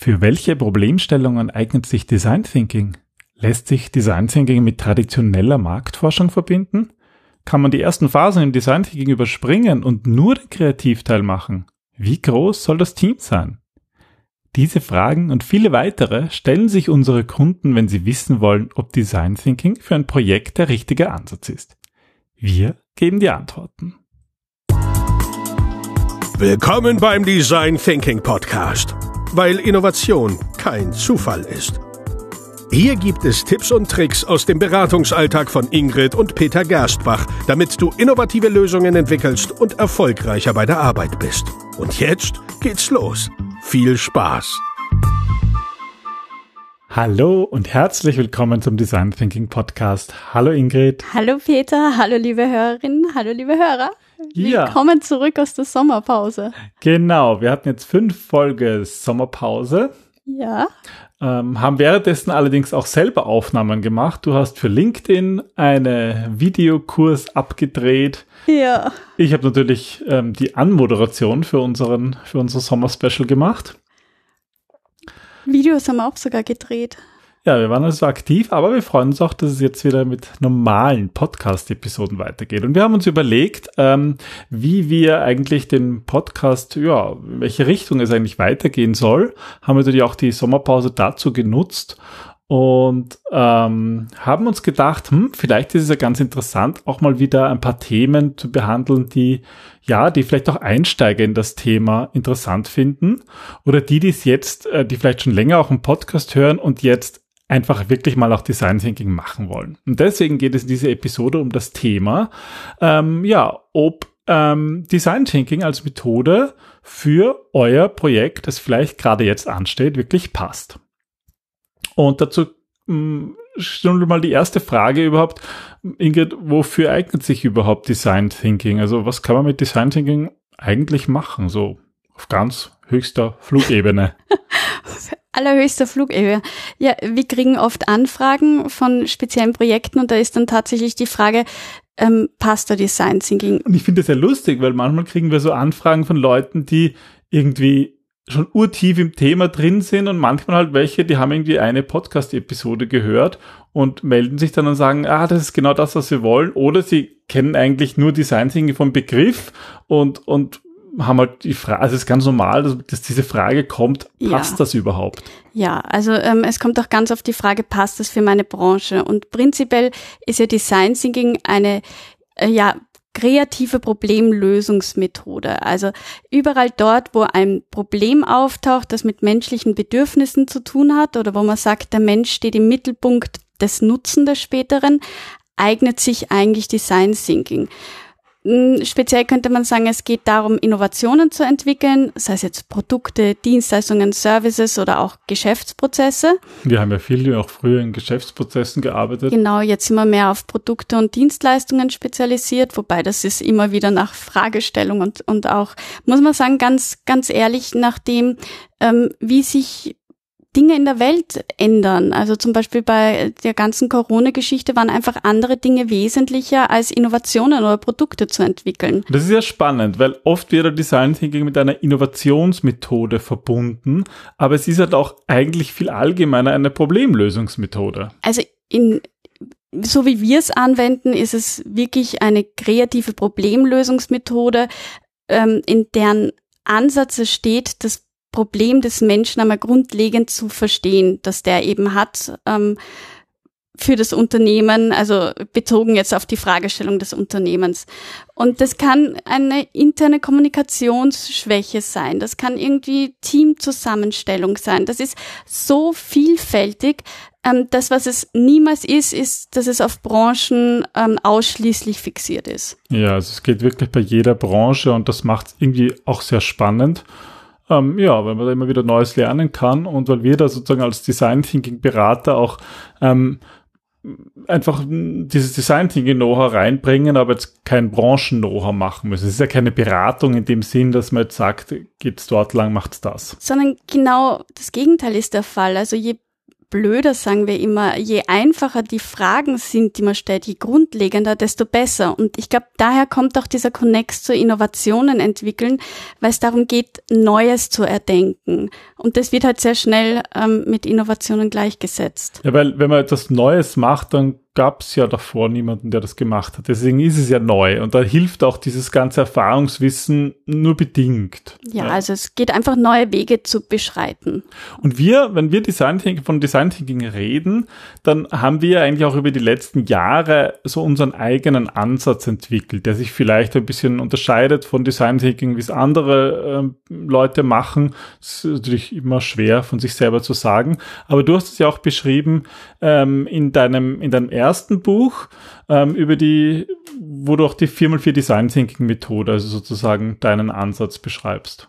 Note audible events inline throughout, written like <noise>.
Für welche Problemstellungen eignet sich Design Thinking? Lässt sich Design Thinking mit traditioneller Marktforschung verbinden? Kann man die ersten Phasen im Design Thinking überspringen und nur den Kreativteil machen? Wie groß soll das Team sein? Diese Fragen und viele weitere stellen sich unsere Kunden, wenn sie wissen wollen, ob Design Thinking für ein Projekt der richtige Ansatz ist. Wir geben die Antworten. Willkommen beim Design Thinking Podcast weil Innovation kein Zufall ist. Hier gibt es Tipps und Tricks aus dem Beratungsalltag von Ingrid und Peter Gerstbach, damit du innovative Lösungen entwickelst und erfolgreicher bei der Arbeit bist. Und jetzt geht's los. Viel Spaß! Hallo und herzlich willkommen zum Design Thinking Podcast. Hallo Ingrid. Hallo Peter, hallo liebe Hörerinnen, hallo liebe Hörer. Ja. Willkommen zurück aus der Sommerpause. Genau, wir hatten jetzt fünf Folge Sommerpause. Ja. Ähm, haben währenddessen allerdings auch selber Aufnahmen gemacht. Du hast für LinkedIn einen Videokurs abgedreht. Ja. Ich habe natürlich ähm, die Anmoderation für unseren für unser Sommerspecial gemacht. Videos haben wir auch sogar gedreht. Ja, wir waren also aktiv, aber wir freuen uns auch, dass es jetzt wieder mit normalen Podcast-Episoden weitergeht. Und wir haben uns überlegt, ähm, wie wir eigentlich den Podcast, ja, in welche Richtung es eigentlich weitergehen soll. Haben wir natürlich auch die Sommerpause dazu genutzt und ähm, haben uns gedacht, hm, vielleicht ist es ja ganz interessant, auch mal wieder ein paar Themen zu behandeln, die ja, die vielleicht auch Einsteiger in das Thema interessant finden oder die, die es jetzt, äh, die vielleicht schon länger auch im Podcast hören und jetzt einfach wirklich mal auch Design Thinking machen wollen. Und deswegen geht es in dieser Episode um das Thema, ähm, ja, ob ähm, Design Thinking als Methode für euer Projekt, das vielleicht gerade jetzt ansteht, wirklich passt. Und dazu mh, schon mal die erste Frage überhaupt, Ingrid, wofür eignet sich überhaupt Design Thinking? Also was kann man mit Design Thinking eigentlich machen, so auf ganz höchster Flugebene? <laughs> allerhöchster Flugebene. Ja, wir kriegen oft Anfragen von speziellen Projekten und da ist dann tatsächlich die Frage, ähm, passt da Design Thinking? Und ich finde das sehr lustig, weil manchmal kriegen wir so Anfragen von Leuten, die irgendwie schon urtief im Thema drin sind und manchmal halt welche, die haben irgendwie eine Podcast-Episode gehört und melden sich dann und sagen, ah, das ist genau das, was wir wollen. Oder sie kennen eigentlich nur Design Thinking vom Begriff und, und haben halt die Frage, also es ist ganz normal, dass, dass diese Frage kommt, passt ja. das überhaupt? Ja, also ähm, es kommt auch ganz auf die Frage, passt das für meine Branche? Und prinzipiell ist ja Design Thinking eine, äh, ja, kreative Problemlösungsmethode. Also überall dort, wo ein Problem auftaucht, das mit menschlichen Bedürfnissen zu tun hat oder wo man sagt, der Mensch steht im Mittelpunkt des Nutzen des späteren, eignet sich eigentlich Design Thinking. Hm, speziell könnte man sagen, es geht darum, Innovationen zu entwickeln, sei es jetzt Produkte, Dienstleistungen, Services oder auch Geschäftsprozesse. Wir haben ja viel auch früher in Geschäftsprozessen gearbeitet. Genau, jetzt sind wir mehr auf Produkte und Dienstleistungen spezialisiert, wobei das ist immer wieder nach Fragestellung und, und auch, muss man sagen, ganz, ganz ehrlich, nach dem, ähm, wie sich Dinge in der Welt ändern. Also zum Beispiel bei der ganzen Corona-Geschichte waren einfach andere Dinge wesentlicher, als Innovationen oder Produkte zu entwickeln. Das ist ja spannend, weil oft wird Design Thinking mit einer Innovationsmethode verbunden, aber es ist halt auch eigentlich viel allgemeiner eine Problemlösungsmethode. Also in so wie wir es anwenden, ist es wirklich eine kreative Problemlösungsmethode, ähm, in deren Ansatz es steht, das Problem des Menschen einmal grundlegend zu verstehen, dass der eben hat ähm, für das Unternehmen, also bezogen jetzt auf die Fragestellung des Unternehmens. Und das kann eine interne Kommunikationsschwäche sein, das kann irgendwie Teamzusammenstellung sein, das ist so vielfältig. Ähm, das, was es niemals ist, ist, dass es auf Branchen ähm, ausschließlich fixiert ist. Ja, also es geht wirklich bei jeder Branche und das macht es irgendwie auch sehr spannend. Ähm, ja, weil man da immer wieder Neues lernen kann und weil wir da sozusagen als Design Thinking Berater auch ähm, einfach dieses Design Thinking Know-how reinbringen, aber jetzt kein Branchen-Know-how machen müssen. Es ist ja keine Beratung in dem Sinn, dass man jetzt sagt, geht's dort lang, macht's das. Sondern genau das Gegenteil ist der Fall. Also je blöder, sagen wir immer, je einfacher die Fragen sind, die man stellt, je grundlegender, desto besser. Und ich glaube, daher kommt auch dieser Connex zu Innovationen entwickeln, weil es darum geht, Neues zu erdenken. Und das wird halt sehr schnell ähm, mit Innovationen gleichgesetzt. Ja, weil wenn man etwas Neues macht, dann gab es ja davor niemanden, der das gemacht hat. Deswegen ist es ja neu und da hilft auch dieses ganze Erfahrungswissen nur bedingt. Ja, ja. also es geht einfach neue Wege zu beschreiten. Und wir, wenn wir Design Thinking, von Design Thinking reden, dann haben wir eigentlich auch über die letzten Jahre so unseren eigenen Ansatz entwickelt, der sich vielleicht ein bisschen unterscheidet von Design Thinking, wie es andere äh, Leute machen. Das ist natürlich immer schwer von sich selber zu sagen. Aber du hast es ja auch beschrieben ähm, in deinem in deinem ersten ersten Buch ähm, über die, wo du auch die 4x4 Design Thinking Methode, also sozusagen deinen Ansatz beschreibst.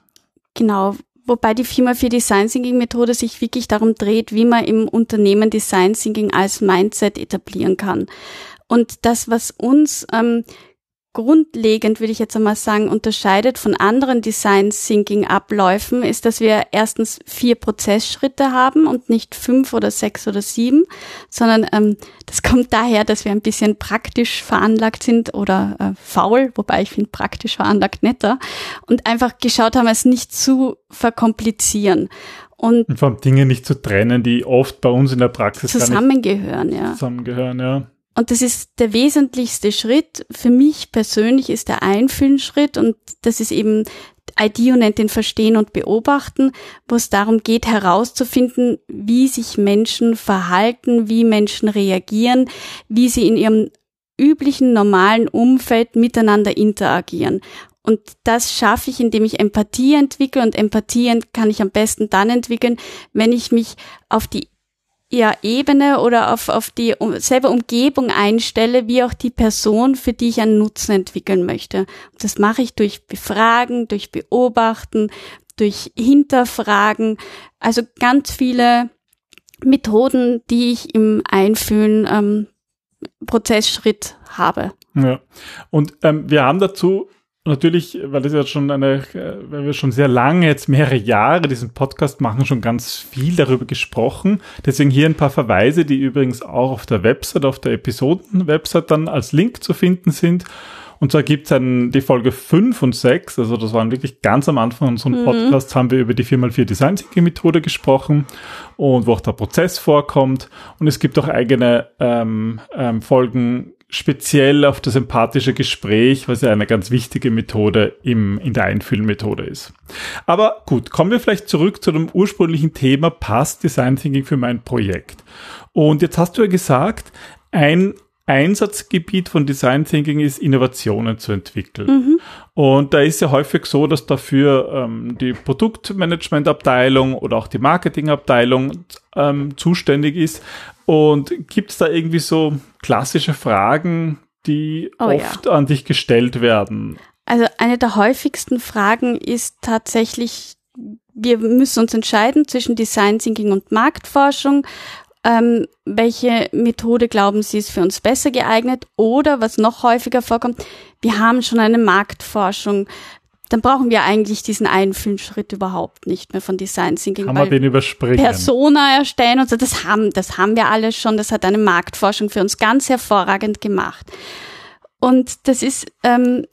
Genau, wobei die 4x4 Design Thinking Methode sich wirklich darum dreht, wie man im Unternehmen Design Thinking als Mindset etablieren kann. Und das, was uns ähm, grundlegend, würde ich jetzt einmal sagen, unterscheidet von anderen Design Thinking Abläufen, ist, dass wir erstens vier Prozessschritte haben und nicht fünf oder sechs oder sieben, sondern ähm, das kommt daher, dass wir ein bisschen praktisch veranlagt sind oder äh, faul, wobei ich finde praktisch veranlagt netter und einfach geschaut haben, es nicht zu verkomplizieren. Und, und vor allem Dinge nicht zu trennen, die oft bei uns in der Praxis zusammengehören, ja. Zusammengehören, ja. Und das ist der wesentlichste Schritt. Für mich persönlich ist der Einfühlenschritt und das ist eben IDEO nennt den Verstehen und Beobachten, wo es darum geht herauszufinden, wie sich Menschen verhalten, wie Menschen reagieren, wie sie in ihrem üblichen normalen Umfeld miteinander interagieren. Und das schaffe ich, indem ich Empathie entwickle und Empathie kann ich am besten dann entwickeln, wenn ich mich auf die ja, Ebene oder auf, auf die selbe Umgebung einstelle, wie auch die Person, für die ich einen Nutzen entwickeln möchte. Und das mache ich durch Befragen, durch Beobachten, durch Hinterfragen, also ganz viele Methoden, die ich im Einfühlen ähm, Prozessschritt habe. Ja, und ähm, wir haben dazu natürlich, weil das ja schon eine, weil wir schon sehr lange, jetzt mehrere Jahre diesen Podcast machen, schon ganz viel darüber gesprochen. Deswegen hier ein paar Verweise, die übrigens auch auf der Website, auf der Episoden-Website dann als Link zu finden sind. Und zwar gibt es dann die Folge 5 und 6, also das waren wirklich ganz am Anfang unseres mhm. Podcasts, haben wir über die 4x4 Design Thinking Methode gesprochen und wo auch der Prozess vorkommt. Und es gibt auch eigene ähm, ähm, Folgen speziell auf das empathische Gespräch, was ja eine ganz wichtige Methode im, in der Einfühlmethode ist. Aber gut, kommen wir vielleicht zurück zu dem ursprünglichen Thema, passt Design Thinking für mein Projekt? Und jetzt hast du ja gesagt, ein Einsatzgebiet von Design Thinking ist, Innovationen zu entwickeln. Mhm. Und da ist ja häufig so, dass dafür ähm, die Produktmanagementabteilung oder auch die Marketingabteilung ähm, zuständig ist. Und gibt es da irgendwie so klassische Fragen, die oh, oft ja. an dich gestellt werden? Also eine der häufigsten Fragen ist tatsächlich, wir müssen uns entscheiden zwischen Design Thinking und Marktforschung. Ähm, welche Methode glauben Sie ist für uns besser geeignet? Oder was noch häufiger vorkommt, wir haben schon eine Marktforschung. Dann brauchen wir eigentlich diesen Einfühlschritt überhaupt nicht mehr von Design Thinking. Kann man den überspringen? Persona erstellen und so, das haben, das haben wir alles schon. Das hat eine Marktforschung für uns ganz hervorragend gemacht. Und das ist ähm,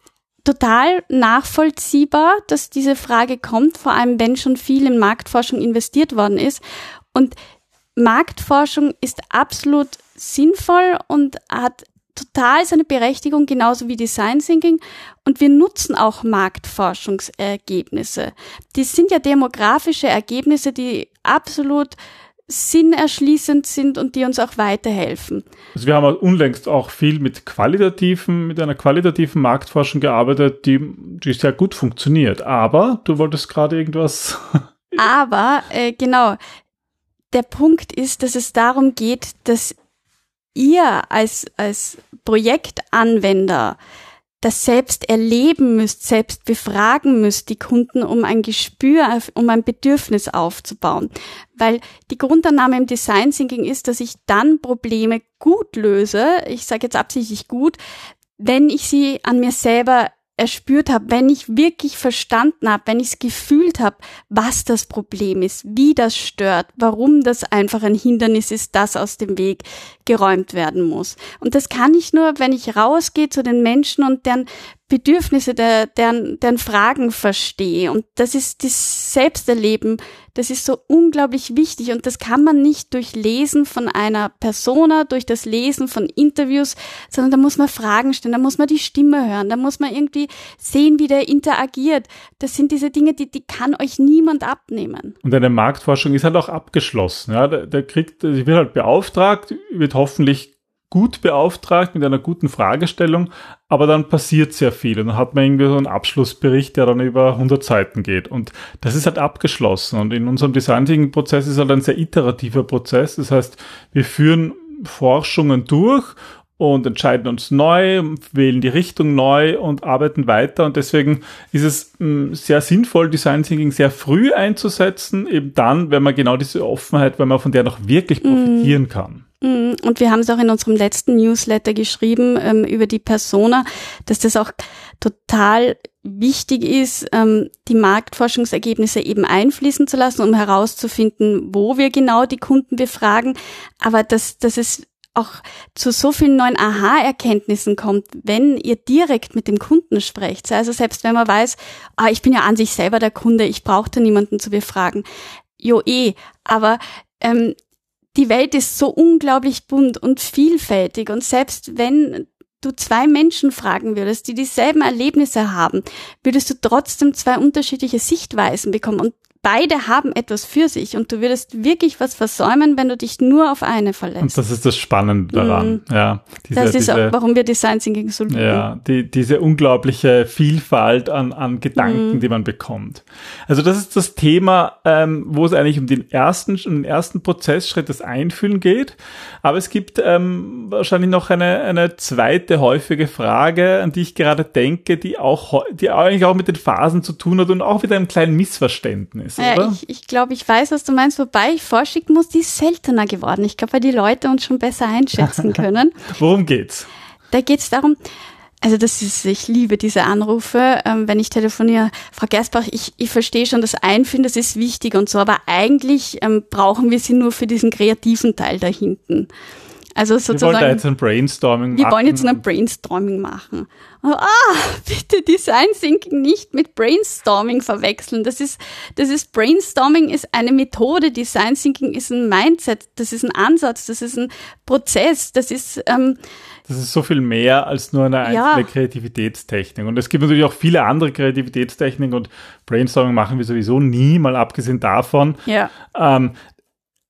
total nachvollziehbar, dass diese Frage kommt, vor allem wenn schon viel in Marktforschung investiert worden ist. Und Marktforschung ist absolut sinnvoll und hat total seine Berechtigung, genauso wie Design Thinking. Und wir nutzen auch Marktforschungsergebnisse. Die sind ja demografische Ergebnisse, die absolut sinnerschließend sind und die uns auch weiterhelfen. Also wir haben unlängst auch viel mit qualitativen, mit einer qualitativen Marktforschung gearbeitet, die, die sehr gut funktioniert. Aber du wolltest gerade irgendwas. <laughs> Aber äh, genau, der Punkt ist, dass es darum geht, dass ihr als, als Projektanwender das selbst erleben müsst, selbst befragen müsst, die Kunden, um ein Gespür, um ein Bedürfnis aufzubauen. Weil die Grundannahme im Design Thinking ist, dass ich dann Probleme gut löse, ich sage jetzt absichtlich gut, wenn ich sie an mir selber erspürt habe, wenn ich wirklich verstanden habe, wenn ich es gefühlt habe, was das Problem ist, wie das stört, warum das einfach ein Hindernis ist, das aus dem Weg geräumt werden muss. Und das kann ich nur, wenn ich rausgehe zu den Menschen und deren Bedürfnisse, der, deren, deren Fragen verstehe. Und das ist das Selbsterleben, das ist so unglaublich wichtig. Und das kann man nicht durch Lesen von einer Persona, durch das Lesen von Interviews, sondern da muss man Fragen stellen, da muss man die Stimme hören, da muss man irgendwie sehen, wie der interagiert. Das sind diese Dinge, die, die kann euch niemand abnehmen. Und eine Marktforschung ist halt auch abgeschlossen. Ja, der, der kriegt, sie wird halt beauftragt, wird hoffentlich gut beauftragt mit einer guten Fragestellung, aber dann passiert sehr viel und dann hat man irgendwie so einen Abschlussbericht, der dann über 100 Seiten geht und das ist halt abgeschlossen und in unserem Design Prozess ist halt ein sehr iterativer Prozess, das heißt, wir führen Forschungen durch und entscheiden uns neu, wählen die Richtung neu und arbeiten weiter. Und deswegen ist es mh, sehr sinnvoll, Design Thinking sehr früh einzusetzen, eben dann, wenn man genau diese Offenheit, wenn man von der noch wirklich mhm. profitieren mm. kann. Mhm. Und wir haben es auch in unserem letzten Newsletter geschrieben ähm, über die Persona, dass das auch total wichtig ist, ähm, die Marktforschungsergebnisse eben einfließen zu lassen, um herauszufinden, wo wir genau die Kunden befragen, aber dass, dass es auch zu so vielen neuen Aha-Erkenntnissen kommt, wenn ihr direkt mit dem Kunden sprecht. Also selbst wenn man weiß, ah, ich bin ja an sich selber der Kunde, ich brauche da niemanden zu befragen. Jo eh, aber ähm, die Welt ist so unglaublich bunt und vielfältig. Und selbst wenn du zwei Menschen fragen würdest, die dieselben Erlebnisse haben, würdest du trotzdem zwei unterschiedliche Sichtweisen bekommen. Und beide haben etwas für sich und du würdest wirklich was versäumen, wenn du dich nur auf eine verlässt. Und das ist das Spannende daran. Mm. Ja, diese, das ist diese, auch, warum wir Design Thinking so lieben. Ja, die, diese unglaubliche Vielfalt an, an Gedanken, mm. die man bekommt. Also das ist das Thema, ähm, wo es eigentlich um den ersten, um den ersten Prozessschritt des Einfühlen geht. Aber es gibt ähm, wahrscheinlich noch eine, eine zweite häufige Frage, an die ich gerade denke, die auch, die eigentlich auch mit den Phasen zu tun hat und auch mit einem kleinen Missverständnis ist, oder? ich, ich glaube, ich weiß, was du meinst, wobei ich vorschicken muss, die ist seltener geworden. Ich glaube, weil die Leute uns schon besser einschätzen <laughs> können. Worum geht's? Da geht's darum, also das ist, ich liebe diese Anrufe, ähm, wenn ich telefoniere. Frau Gersbach, ich, ich verstehe schon das Einführen, das ist wichtig und so, aber eigentlich ähm, brauchen wir sie nur für diesen kreativen Teil da hinten. Also sozusagen. Wir wollen jetzt ein Brainstorming machen. Wir wollen jetzt ein Brainstorming machen. Ah, bitte Design Thinking nicht mit Brainstorming verwechseln. Das ist, das ist Brainstorming ist eine Methode. Design Thinking ist ein Mindset. Das ist ein Ansatz. Das ist ein Prozess. Das ist, ähm, das ist so viel mehr als nur eine einzelne ja. Kreativitätstechnik. Und es gibt natürlich auch viele andere Kreativitätstechniken und Brainstorming machen wir sowieso nie, mal abgesehen davon. Ja. Ähm,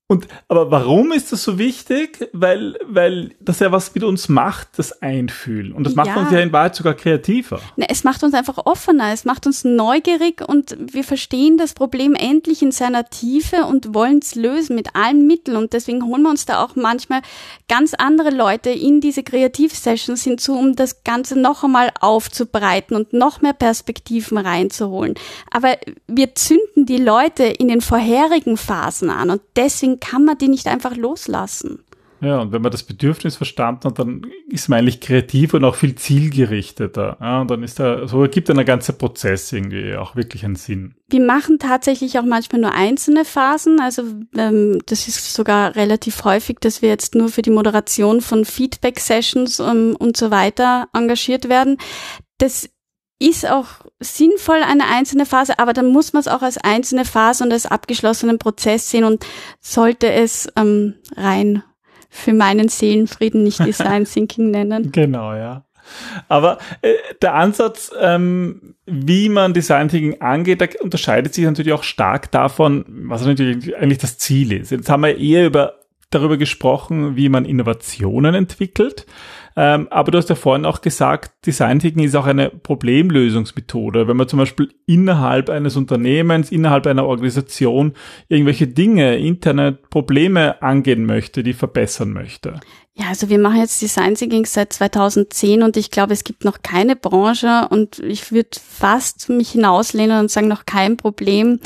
und, aber warum ist das so wichtig? Weil, weil das ja was mit uns macht, das Einfühlen. Und das macht ja. uns ja in Wahrheit sogar kreativer. Na, es macht uns einfach offener, es macht uns neugierig und wir verstehen das Problem endlich in seiner Tiefe und wollen es lösen mit allen Mitteln. Und deswegen holen wir uns da auch manchmal ganz andere Leute in diese Kreativsessions hinzu, um das Ganze noch einmal aufzubreiten und noch mehr Perspektiven reinzuholen. Aber wir zünden die Leute in den vorherigen Phasen an und deswegen kann man die nicht einfach loslassen. Ja, und wenn man das Bedürfnis verstanden hat, dann ist man eigentlich kreativ und auch viel zielgerichteter. Ja, und dann ist da, so ergibt dann der ganze Prozess irgendwie auch wirklich einen Sinn. Wir machen tatsächlich auch manchmal nur einzelne Phasen. Also ähm, das ist sogar relativ häufig, dass wir jetzt nur für die Moderation von Feedback-Sessions ähm, und so weiter engagiert werden. Das ist auch sinnvoll eine einzelne Phase, aber dann muss man es auch als einzelne Phase und als abgeschlossenen Prozess sehen und sollte es ähm, rein für meinen Seelenfrieden nicht Design Thinking <laughs> nennen. Genau, ja. Aber äh, der Ansatz, ähm, wie man Design Thinking angeht, unterscheidet sich natürlich auch stark davon, was natürlich eigentlich das Ziel ist. Jetzt haben wir eher über darüber gesprochen, wie man Innovationen entwickelt. Ähm, aber du hast ja vorhin auch gesagt, Design Thinking ist auch eine Problemlösungsmethode. Wenn man zum Beispiel innerhalb eines Unternehmens, innerhalb einer Organisation irgendwelche Dinge, interne Probleme angehen möchte, die verbessern möchte. Ja, also wir machen jetzt Design Thinking seit 2010 und ich glaube, es gibt noch keine Branche und ich würde fast mich hinauslehnen und sagen, noch kein Problem,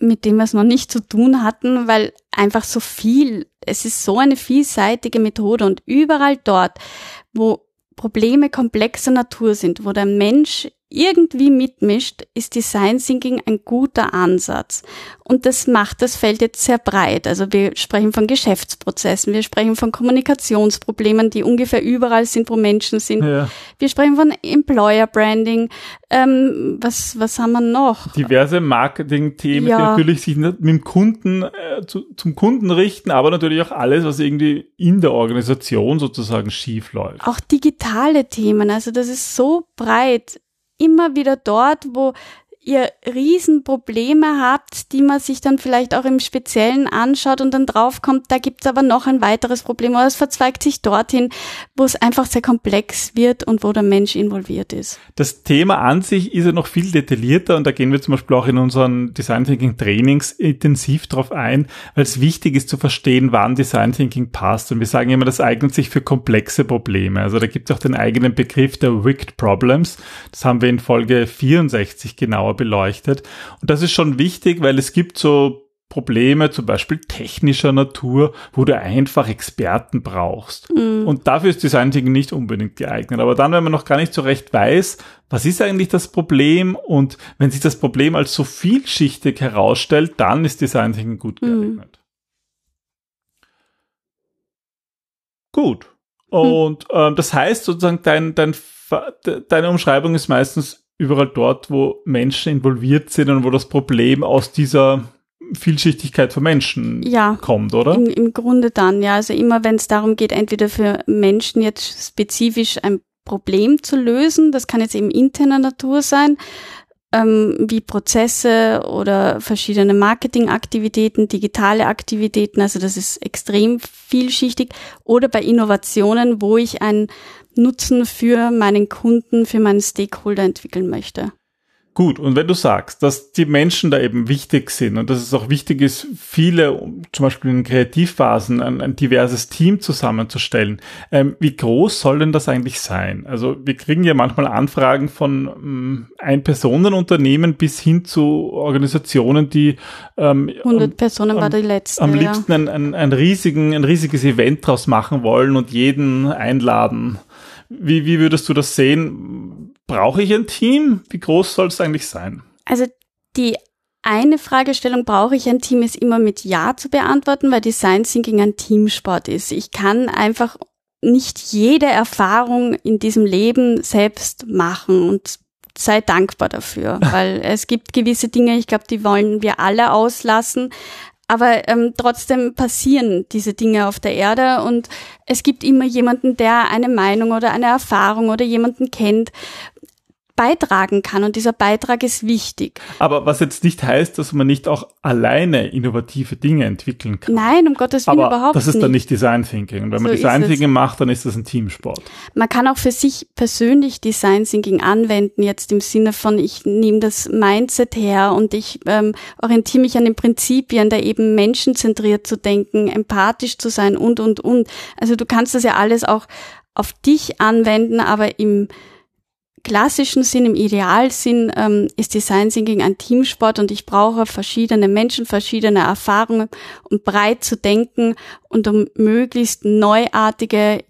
mit dem wir es noch nicht zu tun hatten, weil einfach so viel, es ist so eine vielseitige Methode und überall dort, wo Probleme komplexer Natur sind, wo der Mensch irgendwie mitmischt, ist Design Thinking ein guter Ansatz. Und das macht das Feld jetzt sehr breit. Also wir sprechen von Geschäftsprozessen, wir sprechen von Kommunikationsproblemen, die ungefähr überall sind, wo Menschen sind. Ja. Wir sprechen von Employer Branding. Ähm, was, was haben wir noch? Diverse Marketing-Themen, ja. die natürlich sich mit dem Kunden, äh, zu, zum Kunden richten, aber natürlich auch alles, was irgendwie in der Organisation sozusagen schief läuft. Auch digitale Themen. Also das ist so breit immer wieder dort, wo ihr Riesenprobleme habt, die man sich dann vielleicht auch im Speziellen anschaut und dann draufkommt, da gibt's aber noch ein weiteres Problem oder es verzweigt sich dorthin, wo es einfach sehr komplex wird und wo der Mensch involviert ist. Das Thema an sich ist ja noch viel detaillierter und da gehen wir zum Beispiel auch in unseren Design Thinking Trainings intensiv drauf ein, weil es wichtig ist zu verstehen, wann Design Thinking passt. Und wir sagen immer, das eignet sich für komplexe Probleme. Also da gibt es auch den eigenen Begriff der Wicked Problems. Das haben wir in Folge 64 genauer beleuchtet. Und das ist schon wichtig, weil es gibt so Probleme, zum Beispiel technischer Natur, wo du einfach Experten brauchst. Mm. Und dafür ist Design Thinking nicht unbedingt geeignet. Aber dann, wenn man noch gar nicht so recht weiß, was ist eigentlich das Problem und wenn sich das Problem als so vielschichtig herausstellt, dann ist Design Thinking gut mm. geeignet. Mm. Gut. Und hm. ähm, das heißt sozusagen, dein, dein, deine Umschreibung ist meistens überall dort, wo Menschen involviert sind und wo das Problem aus dieser Vielschichtigkeit von Menschen ja, kommt, oder? Im, Im Grunde dann, ja. Also immer wenn es darum geht, entweder für Menschen jetzt spezifisch ein Problem zu lösen, das kann jetzt eben interner Natur sein, ähm, wie Prozesse oder verschiedene Marketingaktivitäten, digitale Aktivitäten, also das ist extrem vielschichtig, oder bei Innovationen, wo ich ein Nutzen für meinen Kunden, für meinen Stakeholder entwickeln möchte. Gut, und wenn du sagst, dass die Menschen da eben wichtig sind und dass es auch wichtig ist, viele, zum Beispiel in Kreativphasen, ein, ein diverses Team zusammenzustellen, ähm, wie groß soll denn das eigentlich sein? Also wir kriegen ja manchmal Anfragen von ähm, Ein-Personen-Unternehmen bis hin zu Organisationen, die ähm, 100 Personen war die letzte. Am liebsten ja. ein, ein, ein, riesigen, ein riesiges Event draus machen wollen und jeden einladen. Wie, wie würdest du das sehen? Brauche ich ein Team? Wie groß soll es eigentlich sein? Also die eine Fragestellung, brauche ich ein Team, ist immer mit Ja zu beantworten, weil Design Thinking ein Teamsport ist. Ich kann einfach nicht jede Erfahrung in diesem Leben selbst machen und sei dankbar dafür, <laughs> weil es gibt gewisse Dinge, ich glaube, die wollen wir alle auslassen, aber ähm, trotzdem passieren diese Dinge auf der Erde und es gibt immer jemanden, der eine Meinung oder eine Erfahrung oder jemanden kennt, beitragen kann und dieser Beitrag ist wichtig. Aber was jetzt nicht heißt, dass man nicht auch alleine innovative Dinge entwickeln kann. Nein, um Gottes Willen Aber überhaupt nicht. Das ist dann nicht Design Thinking. Und wenn so man Design Thinking macht, dann ist das ein Teamsport. Man kann auch für sich persönlich Design Thinking anwenden, jetzt im Sinne von, ich nehme das Mindset her und ich ähm, orientiere mich an den Prinzipien, da eben menschenzentriert zu denken, empathisch zu sein und, und, und. Also du kannst das ja alles auch auf dich anwenden, aber im klassischen Sinn, im Idealsinn ähm, ist Design Thinking ein Teamsport und ich brauche verschiedene Menschen, verschiedene Erfahrungen, um breit zu denken und um möglichst neuartige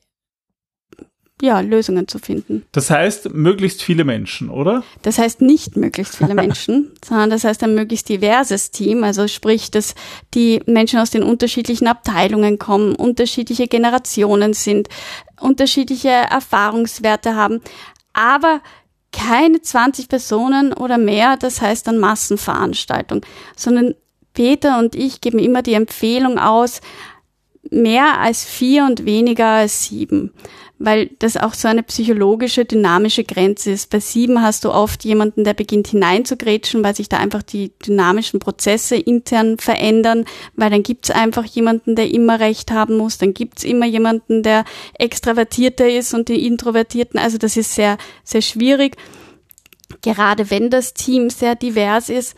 ja, Lösungen zu finden. Das heißt, möglichst viele Menschen, oder? Das heißt nicht möglichst viele <laughs> Menschen, sondern das heißt ein möglichst diverses Team. Also sprich, dass die Menschen aus den unterschiedlichen Abteilungen kommen, unterschiedliche Generationen sind, unterschiedliche Erfahrungswerte haben, aber keine 20 Personen oder mehr, das heißt dann Massenveranstaltung, sondern Peter und ich geben immer die Empfehlung aus, mehr als vier und weniger als sieben weil das auch so eine psychologische, dynamische Grenze ist. Bei sieben hast du oft jemanden, der beginnt hineinzugrätschen, weil sich da einfach die dynamischen Prozesse intern verändern, weil dann gibt's einfach jemanden, der immer recht haben muss, dann gibt's immer jemanden, der extravertierter ist und die Introvertierten. Also das ist sehr, sehr schwierig gerade wenn das Team sehr divers ist.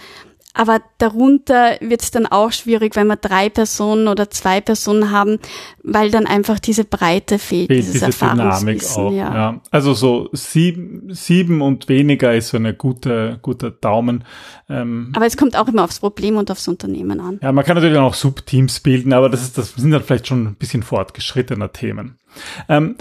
Aber darunter wird es dann auch schwierig, wenn wir drei Personen oder zwei Personen haben, weil dann einfach diese Breite fehlt, fehlt dieses diese Dynamik auch. Ja. ja. Also so sieben, sieben und weniger ist so eine gute, guter Daumen. Ähm, aber es kommt auch immer aufs Problem und aufs Unternehmen an. Ja, man kann natürlich auch Subteams bilden, aber das, ist, das sind dann vielleicht schon ein bisschen fortgeschrittener Themen. Ähm,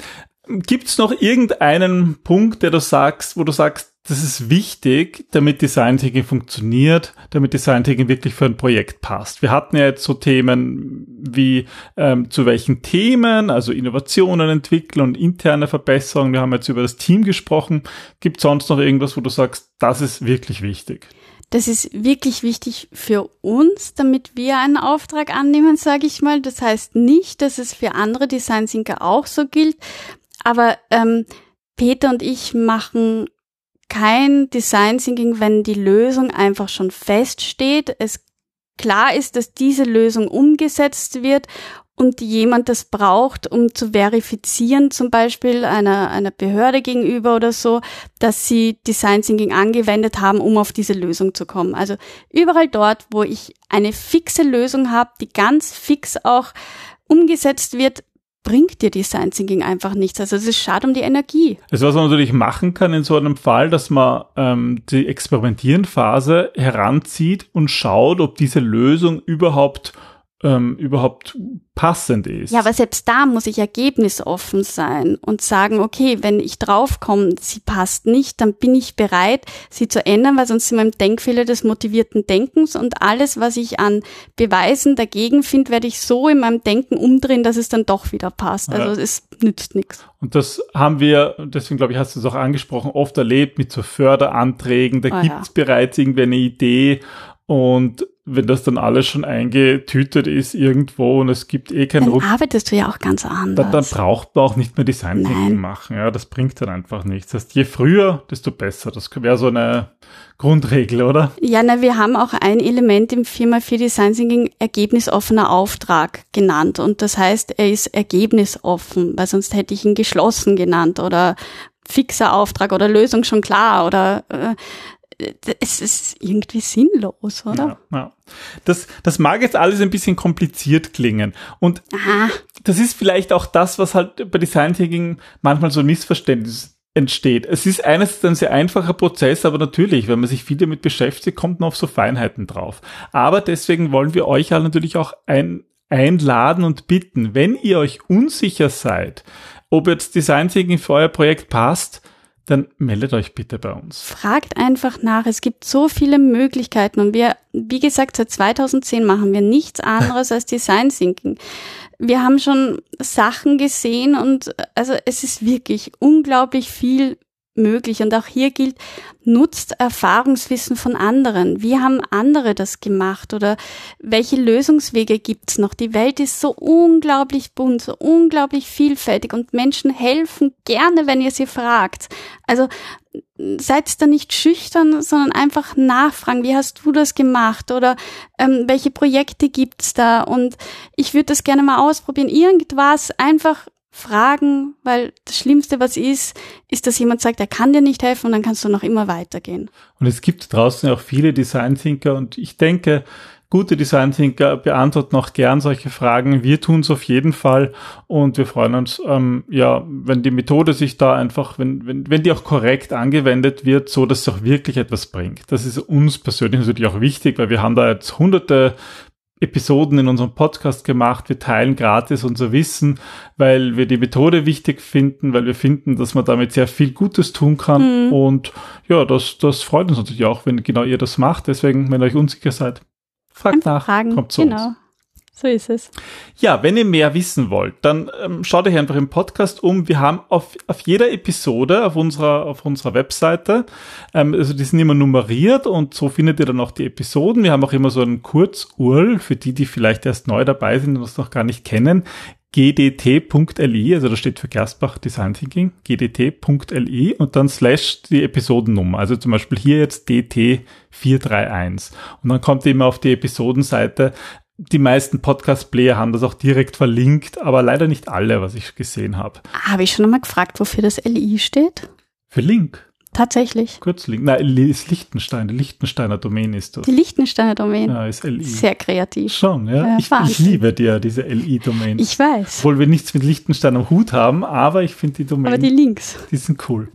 Gibt es noch irgendeinen Punkt, der du sagst, wo du sagst, das ist wichtig, damit Design Thinking funktioniert, damit Design Thinking wirklich für ein Projekt passt. Wir hatten ja jetzt so Themen wie ähm, zu welchen Themen, also Innovationen entwickeln und interne Verbesserungen. Wir haben jetzt über das Team gesprochen. Gibt sonst noch irgendwas, wo du sagst, das ist wirklich wichtig? Das ist wirklich wichtig für uns, damit wir einen Auftrag annehmen, sage ich mal. Das heißt nicht, dass es für andere Design Thinker auch so gilt, aber ähm, Peter und ich machen kein Design Thinking, wenn die Lösung einfach schon feststeht, es klar ist, dass diese Lösung umgesetzt wird und jemand das braucht, um zu verifizieren, zum Beispiel einer, einer Behörde gegenüber oder so, dass sie Design Thinking angewendet haben, um auf diese Lösung zu kommen. Also überall dort, wo ich eine fixe Lösung habe, die ganz fix auch umgesetzt wird, bringt dir Design Thinking einfach nichts. Also es ist schade um die Energie. Also was man natürlich machen kann in so einem Fall, dass man ähm, die Experimentierenphase heranzieht und schaut, ob diese Lösung überhaupt ähm, überhaupt passend ist. Ja, aber selbst da muss ich ergebnisoffen sein und sagen, okay, wenn ich draufkomme, sie passt nicht, dann bin ich bereit, sie zu ändern, weil sonst sind wir im Denkfehler des motivierten Denkens und alles, was ich an Beweisen dagegen finde, werde ich so in meinem Denken umdrehen, dass es dann doch wieder passt. Also ja. es nützt nichts. Und das haben wir, deswegen glaube ich, hast du es auch angesprochen, oft erlebt mit so Förderanträgen. Da oh, gibt es ja. bereits irgendwie eine Idee und wenn das dann alles schon eingetütet ist irgendwo und es gibt eh keinen Dann Rück arbeitest du ja auch ganz anders. Dann, dann braucht man auch nicht mehr Design Thinking machen. Ja, das bringt dann einfach nichts. Das heißt, je früher, desto besser. Das wäre so eine Grundregel, oder? Ja, na, wir haben auch ein Element im Firma für Design Thinking ergebnisoffener Auftrag genannt. Und das heißt, er ist ergebnisoffen, weil sonst hätte ich ihn geschlossen genannt oder fixer Auftrag oder Lösung schon klar oder äh, es ist irgendwie sinnlos, oder? Ja, ja. Das, das mag jetzt alles ein bisschen kompliziert klingen. Und Aha. das ist vielleicht auch das, was halt bei Design Thinking manchmal so Missverständnis entsteht. Es ist einerseits ein sehr einfacher Prozess, aber natürlich, wenn man sich viel damit beschäftigt, kommt man auf so Feinheiten drauf. Aber deswegen wollen wir euch alle natürlich auch ein, einladen und bitten, wenn ihr euch unsicher seid, ob jetzt Design Thinking für euer Projekt passt, dann meldet euch bitte bei uns. Fragt einfach nach. Es gibt so viele Möglichkeiten und wir, wie gesagt, seit 2010 machen wir nichts anderes als Design Thinking. Wir haben schon Sachen gesehen und also es ist wirklich unglaublich viel möglich. Und auch hier gilt, nutzt Erfahrungswissen von anderen. Wie haben andere das gemacht oder welche Lösungswege gibt's noch? Die Welt ist so unglaublich bunt, so unglaublich vielfältig und Menschen helfen gerne, wenn ihr sie fragt. Also seid da nicht schüchtern, sondern einfach nachfragen, wie hast du das gemacht oder ähm, welche Projekte gibt's da und ich würde das gerne mal ausprobieren. Irgendwas einfach fragen, weil das Schlimmste, was ist, ist, dass jemand sagt, er kann dir nicht helfen und dann kannst du noch immer weitergehen. Und es gibt draußen auch viele Design Thinker und ich denke, gute Design Thinker beantworten auch gern solche Fragen. Wir tun es auf jeden Fall und wir freuen uns, ähm, ja, wenn die Methode sich da einfach, wenn, wenn, wenn die auch korrekt angewendet wird, so dass es auch wirklich etwas bringt. Das ist uns persönlich natürlich auch wichtig, weil wir haben da jetzt hunderte Episoden in unserem Podcast gemacht. Wir teilen gratis unser Wissen, weil wir die Methode wichtig finden, weil wir finden, dass man damit sehr viel Gutes tun kann. Mhm. Und ja, das, das freut uns natürlich auch, wenn genau ihr das macht. Deswegen, wenn ihr euch unsicher seid, fragt Einfach nach, fragen. kommt zu genau. uns. So ist es. Ja, wenn ihr mehr wissen wollt, dann ähm, schaut euch einfach im Podcast um. Wir haben auf, auf jeder Episode auf unserer, auf unserer Webseite, ähm, also die sind immer nummeriert und so findet ihr dann auch die Episoden. Wir haben auch immer so einen Kurzurl für die, die vielleicht erst neu dabei sind und das noch gar nicht kennen gdt.li, also das steht für Gerstbach Design Thinking, gdt.li und dann slash die Episodennummer, also zum Beispiel hier jetzt dt431 und dann kommt ihr immer auf die Episodenseite, die meisten Podcast-Player haben das auch direkt verlinkt, aber leider nicht alle, was ich gesehen habe. Habe ich schon einmal gefragt, wofür das LI steht? Für Link. Tatsächlich. Kurzlink. Nein, ist Lichtenstein. Die Lichtensteiner Domain ist das. Die Lichtensteiner Domain. Ja, ist LI. Sehr kreativ. Schon, ja. ja ich, ich, liebe dir diese LI-Domain. Ich weiß. Obwohl wir nichts mit Lichtenstein am Hut haben, aber ich finde die Domain. Aber die Links. Die sind cool.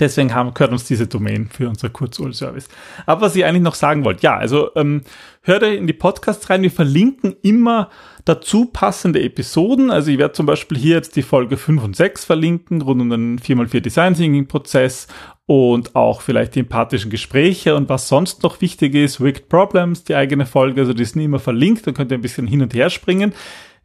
Deswegen haben, gehört uns diese Domain für unser Kurzurl-Service. Aber was ich eigentlich noch sagen wollte, ja, also ähm, hört in die Podcasts rein. Wir verlinken immer dazu passende Episoden. Also ich werde zum Beispiel hier jetzt die Folge 5 und 6 verlinken, rund um den 4x4 Design Thinking Prozess und auch vielleicht die empathischen Gespräche und was sonst noch wichtig ist, Wicked Problems, die eigene Folge, also die sind immer verlinkt, dann könnt ihr ein bisschen hin und her springen.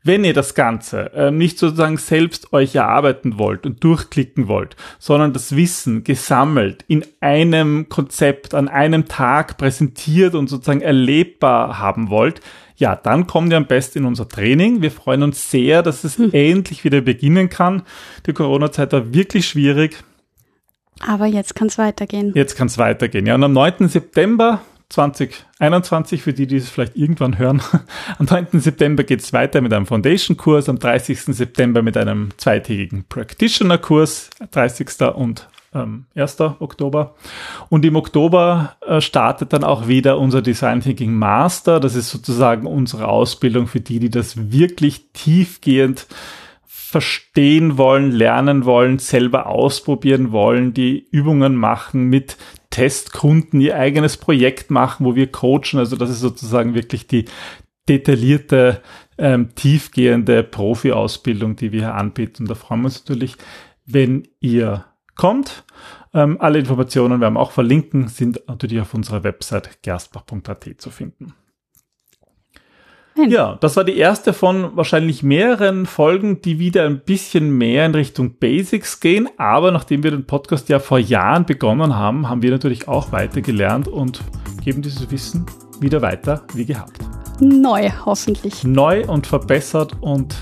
Wenn ihr das Ganze äh, nicht sozusagen selbst euch erarbeiten wollt und durchklicken wollt, sondern das Wissen gesammelt in einem Konzept an einem Tag präsentiert und sozusagen erlebbar haben wollt, ja, dann kommt ihr am besten in unser Training. Wir freuen uns sehr, dass es hm. endlich wieder beginnen kann. Die Corona-Zeit war wirklich schwierig. Aber jetzt kann es weitergehen. Jetzt kann es weitergehen. Ja, und am 9. September 2021, für die, die es vielleicht irgendwann hören, <laughs> am 9. September geht es weiter mit einem Foundation-Kurs, am 30. September mit einem zweitägigen Practitioner-Kurs, 30. und ähm, 1. Oktober. Und im Oktober äh, startet dann auch wieder unser Design Thinking Master. Das ist sozusagen unsere Ausbildung für die, die das wirklich tiefgehend verstehen wollen, lernen wollen, selber ausprobieren wollen, die Übungen machen mit Testkunden, ihr eigenes Projekt machen, wo wir coachen. Also das ist sozusagen wirklich die detaillierte, ähm, tiefgehende Profi-Ausbildung, die wir hier anbieten. Da freuen wir uns natürlich, wenn ihr kommt. Ähm, alle Informationen werden wir auch verlinken, sind natürlich auf unserer Website gerstbach.at zu finden. Ja, das war die erste von wahrscheinlich mehreren Folgen, die wieder ein bisschen mehr in Richtung Basics gehen. Aber nachdem wir den Podcast ja vor Jahren begonnen haben, haben wir natürlich auch weiter gelernt und geben dieses Wissen wieder weiter wie gehabt. Neu, hoffentlich. Neu und verbessert und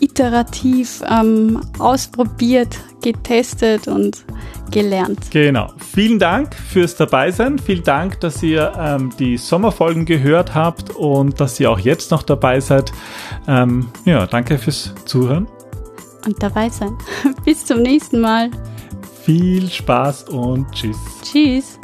iterativ ähm, ausprobiert, getestet und gelernt. Genau. Vielen Dank fürs Dabeisein. Vielen Dank, dass ihr ähm, die Sommerfolgen gehört habt und dass ihr auch jetzt noch dabei seid. Ähm, ja, danke fürs Zuhören. Und dabei sein. <laughs> Bis zum nächsten Mal. Viel Spaß und tschüss. Tschüss.